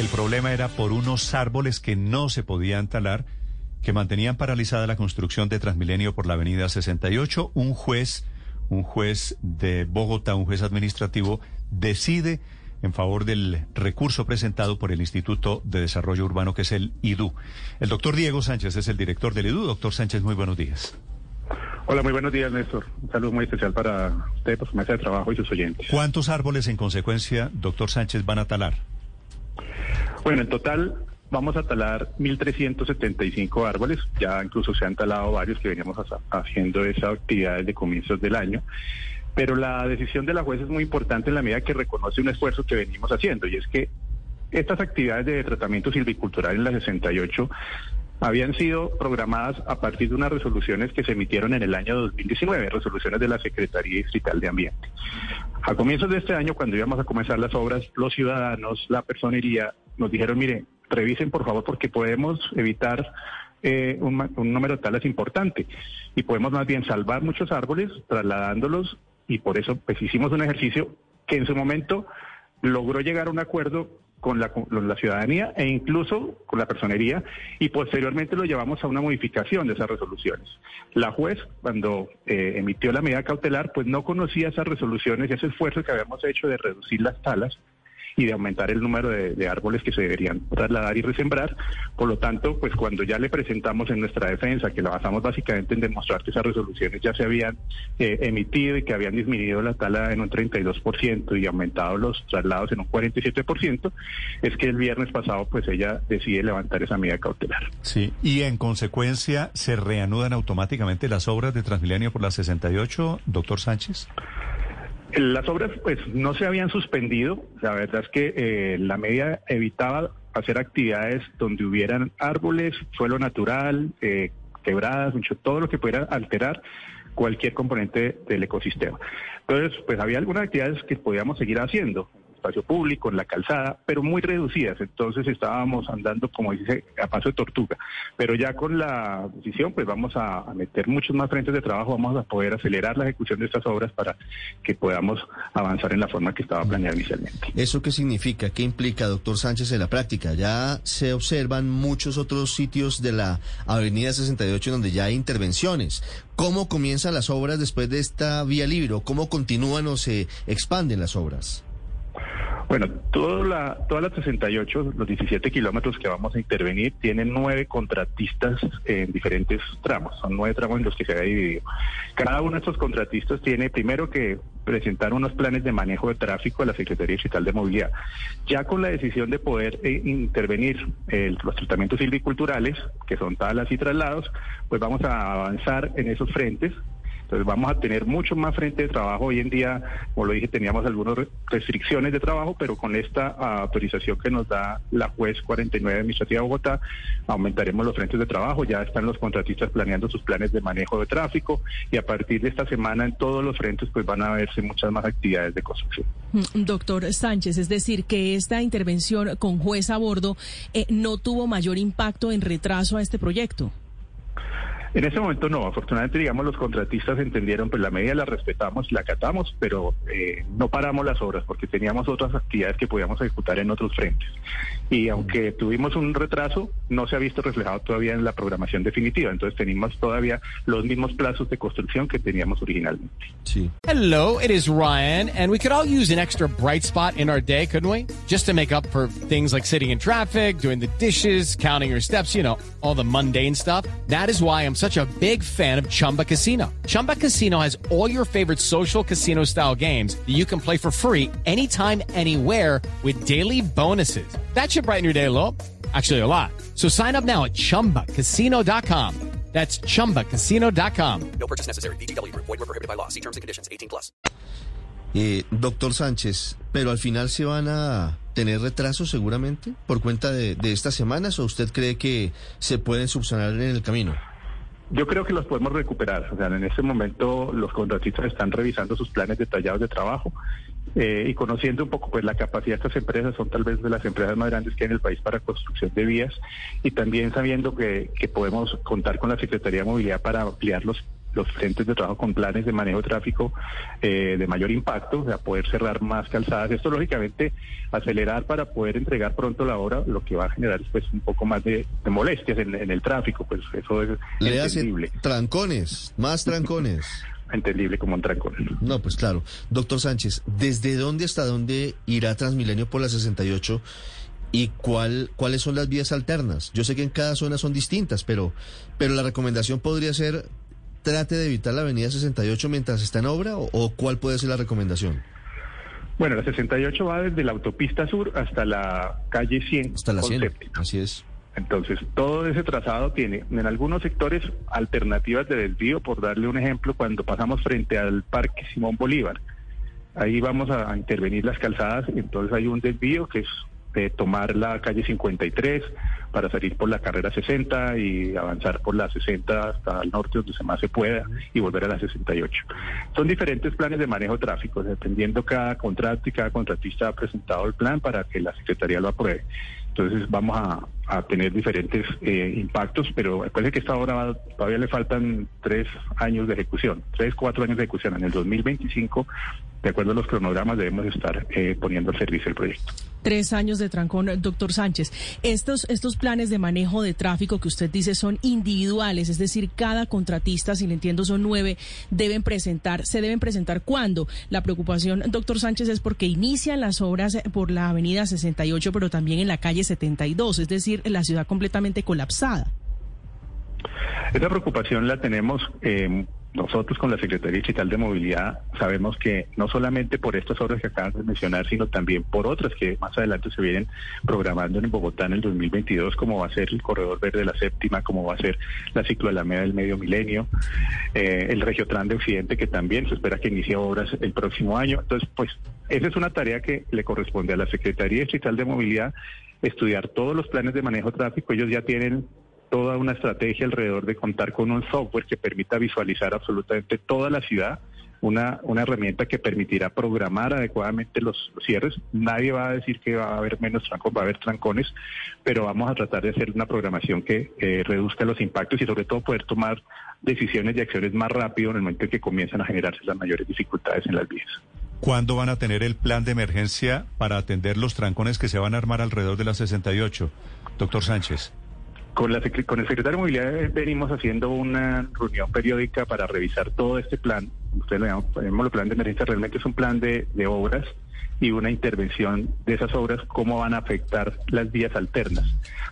El problema era por unos árboles que no se podían talar, que mantenían paralizada la construcción de Transmilenio por la avenida 68. Un juez, un juez de Bogotá, un juez administrativo, decide en favor del recurso presentado por el Instituto de Desarrollo Urbano, que es el IDU. El doctor Diego Sánchez es el director del IDU. Doctor Sánchez, muy buenos días. Hola, muy buenos días, Néstor. Un saludo muy especial para usted, por su mesa de trabajo y sus oyentes. ¿Cuántos árboles, en consecuencia, doctor Sánchez, van a talar? Bueno, en total vamos a talar 1.375 árboles. Ya incluso se han talado varios que veníamos haciendo esa actividad desde comienzos del año. Pero la decisión de la juez es muy importante en la medida que reconoce un esfuerzo que venimos haciendo y es que estas actividades de tratamiento silvicultural en la 68 habían sido programadas a partir de unas resoluciones que se emitieron en el año 2019, resoluciones de la Secretaría Distrital de Ambiente. A comienzos de este año, cuando íbamos a comenzar las obras, los ciudadanos, la personería, nos dijeron, mire, revisen por favor porque podemos evitar eh, un, un número de talas importante y podemos más bien salvar muchos árboles trasladándolos y por eso pues hicimos un ejercicio que en su momento logró llegar a un acuerdo con la, la, ciudadanía e incluso con la personería y posteriormente lo llevamos a una modificación de esas resoluciones. La juez, cuando eh, emitió la medida cautelar, pues no conocía esas resoluciones y ese esfuerzo que habíamos hecho de reducir las talas y de aumentar el número de, árboles que se deberían trasladar y resembrar. Por lo tanto, pues cuando ya le presentamos en nuestra defensa, que la basamos básicamente en demostrar que esas resoluciones ya se habían eh, emitido y que habían disminuido la tala en un 32% y aumentado los traslados en un 47%, es que el viernes pasado pues ella decide levantar esa medida cautelar. Sí, y en consecuencia se reanudan automáticamente las obras de Transmilenio por la 68, doctor Sánchez. Las obras pues no se habían suspendido, la verdad es que eh, la medida evitaba hacer actividades donde hubieran árboles, suelo natural, eh, quebradas, mucho, todo lo que pudiera alterar cualquier componente del ecosistema. Entonces, pues había algunas actividades que podíamos seguir haciendo espacio público, en la calzada, pero muy reducidas. Entonces estábamos andando, como dice, a paso de tortuga. Pero ya con la decisión, pues vamos a, meter muchos más frentes de trabajo, vamos a poder acelerar la ejecución de estas obras para que podamos avanzar en la forma que estaba planeada inicialmente. ¿Eso qué significa? ¿Qué implica, doctor Sánchez, en la práctica? Ya se observan muchos otros sitios de la Avenida 68 donde ya hay intervenciones. ¿Cómo comienzan las obras después de esta vía libre? ¿Cómo continúan o se expanden las obras? Bueno, toda la, todas las 68, los 17 kilómetros que vamos a intervenir, tienen nueve contratistas en diferentes tramos. Son nueve tramos en los que se ha dividido. Cada uno de estos contratistas tiene primero que presentar unos planes de manejo de tráfico a la Secretaría Digital de Movilidad. Ya con la decisión de poder eh, intervenir los tratamientos silviculturales, que son talas y traslados, pues vamos a avanzar en esos frentes entonces vamos a tener mucho más frente de trabajo. Hoy en día, como lo dije, teníamos algunas restricciones de trabajo, pero con esta autorización que nos da la juez 49 Administrativa de Bogotá, aumentaremos los frentes de trabajo. Ya están los contratistas planeando sus planes de manejo de tráfico y a partir de esta semana en todos los frentes pues van a verse muchas más actividades de construcción. Mm, doctor Sánchez, es decir, que esta intervención con juez a bordo eh, no tuvo mayor impacto en retraso a este proyecto. En ese momento no, afortunadamente digamos los contratistas entendieron, pues la medida la respetamos, la acatamos, pero eh, no paramos las obras porque teníamos otras actividades que podíamos ejecutar en otros frentes. Y aunque tuvimos un retraso, no se ha visto reflejado todavía en la programación definitiva, entonces tenemos todavía los mismos plazos de construcción que teníamos originalmente. Sí. Hello, it is Ryan, and we could all use an extra bright spot in our day, couldn't we? Just to make up for things like sitting in traffic, doing the dishes, counting your steps, you know, all the mundane stuff. That is why I'm such a big fan of Chumba Casino. Chumba Casino has all your favorite social casino style games that you can play for free anytime, anywhere with daily bonuses. That should brighten your day a little. Actually, a lot. So sign up now at chumbacasino.com. That's chumbacasino.com. No purchase necessary. BGW. Void were prohibited by law. See terms and conditions 18 plus. Eh, doctor Sánchez, pero al final se van a tener retrasos seguramente por cuenta de, de estas semanas o usted cree que se pueden subsanar en el camino? Yo creo que los podemos recuperar. O sea, en este momento los contratistas están revisando sus planes detallados de trabajo eh, y conociendo un poco pues la capacidad de estas empresas, son tal vez de las empresas más grandes que hay en el país para construcción de vías y también sabiendo que, que podemos contar con la Secretaría de Movilidad para ampliar los los frentes de trabajo con planes de manejo de tráfico eh, de mayor impacto, o sea, poder cerrar más calzadas. Esto, lógicamente, acelerar para poder entregar pronto la obra, lo que va a generar pues un poco más de, molestias en, el tráfico, pues eso es Le entendible. trancones, más trancones. entendible como un trancón. No, pues claro. Doctor Sánchez, ¿desde dónde hasta dónde irá Transmilenio por la 68 y cuál, cuáles son las vías alternas? Yo sé que en cada zona son distintas, pero, pero la recomendación podría ser trate de evitar la avenida 68 mientras está en obra o, cuál puede ser la recomendación? Bueno, la 68 va desde la autopista sur hasta la calle 100. Hasta la 100, así es. Entonces, todo ese trazado tiene en algunos sectores alternativas de desvío, por darle un ejemplo, cuando pasamos frente al Parque Simón Bolívar. Ahí vamos a intervenir las calzadas, entonces hay un desvío que es de tomar la calle 53 para salir por la carrera 60 y avanzar por la 60 hasta el norte donde se más se pueda y volver a la 68. Son diferentes planes de manejo de tráfico, dependiendo cada contrato y cada contratista ha presentado el plan para que la Secretaría lo apruebe. Entonces vamos a, tener diferentes eh, impactos, pero recuerde que esta obra todavía le faltan tres años de ejecución, tres, cuatro años de ejecución. En el 2025 de acuerdo a los cronogramas, debemos estar eh, poniendo al servicio el proyecto. Tres años de trancón, doctor Sánchez. Estos, estos planes de manejo de tráfico que usted dice son individuales, es decir, cada contratista, si le entiendo, son nueve, deben presentar, se deben presentar cuándo. La preocupación, doctor Sánchez, es porque inician las obras por la avenida 68, pero también en la calle 72, es decir, la ciudad completamente colapsada. Esa preocupación la tenemos eh, nosotros con la Secretaría Digital de Movilidad sabemos que no solamente por estas obras que acaban de mencionar, sino también por otras que más adelante se vienen programando en Bogotá en el 2022, como va a ser el Corredor Verde de la Séptima, como va a ser la Ciclo de la Media del Medio Milenio, eh, el Regiotran de Occidente, que también se espera que inicie obras el próximo año. Entonces, pues, esa es una tarea que le corresponde a la Secretaría Digital de Movilidad estudiar todos los planes de manejo de tráfico. Ellos ya tienen toda una estrategia alrededor de contar con un software que permita visualizar absolutamente toda la ciudad, una, una herramienta que permitirá programar adecuadamente los cierres. Nadie va a decir que va a haber menos trancos, va a haber trancones, pero vamos a tratar de hacer una programación que reduzca los impactos y sobre todo poder tomar decisiones y acciones más rápido en el momento en que comienzan a generarse las mayores dificultades en las vías. ¿Cuándo van a tener el plan de emergencia para atender los trancones que se van a armar alrededor de las 68? Doctor Sánchez. Con, la, con el secretario de Movilidad venimos haciendo una reunión periódica para revisar todo este plan. Ustedes lo llamamos el plan de emergencia, realmente es un plan de, de obras y una intervención de esas obras, cómo van a afectar las vías alternas,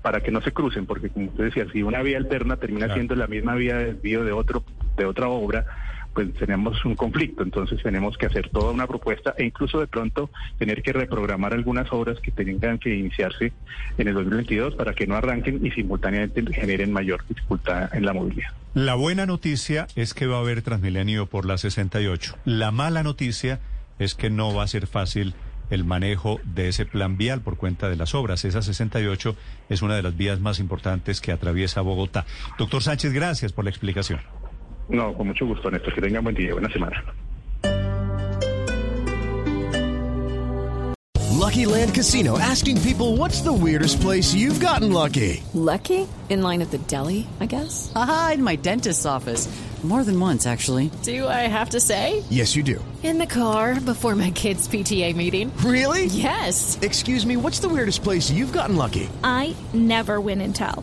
para que no se crucen, porque como usted decía, si una vía alterna termina siendo la misma vía de desvío de, otro, de otra obra, pues tenemos un conflicto, entonces tenemos que hacer toda una propuesta e incluso de pronto tener que reprogramar algunas obras que tengan que iniciarse en el 2022 para que no arranquen y simultáneamente generen mayor dificultad en la movilidad. La buena noticia es que va a haber Transmilenio por la 68. La mala noticia es que no va a ser fácil el manejo de ese plan vial por cuenta de las obras. Esa 68 es una de las vías más importantes que atraviesa Bogotá. Doctor Sánchez, gracias por la explicación. No, con mucho gusto, Néstor. Que tengan buen día, buena semana. Lucky Land Casino asking people what's the weirdest place you've gotten lucky? Lucky? In line at the deli, I guess? Aha, in my dentist's office. More than once, actually. Do I have to say? Yes, you do. In the car before my kids' PTA meeting. Really? Yes. Excuse me, what's the weirdest place you've gotten lucky? I never win and tell.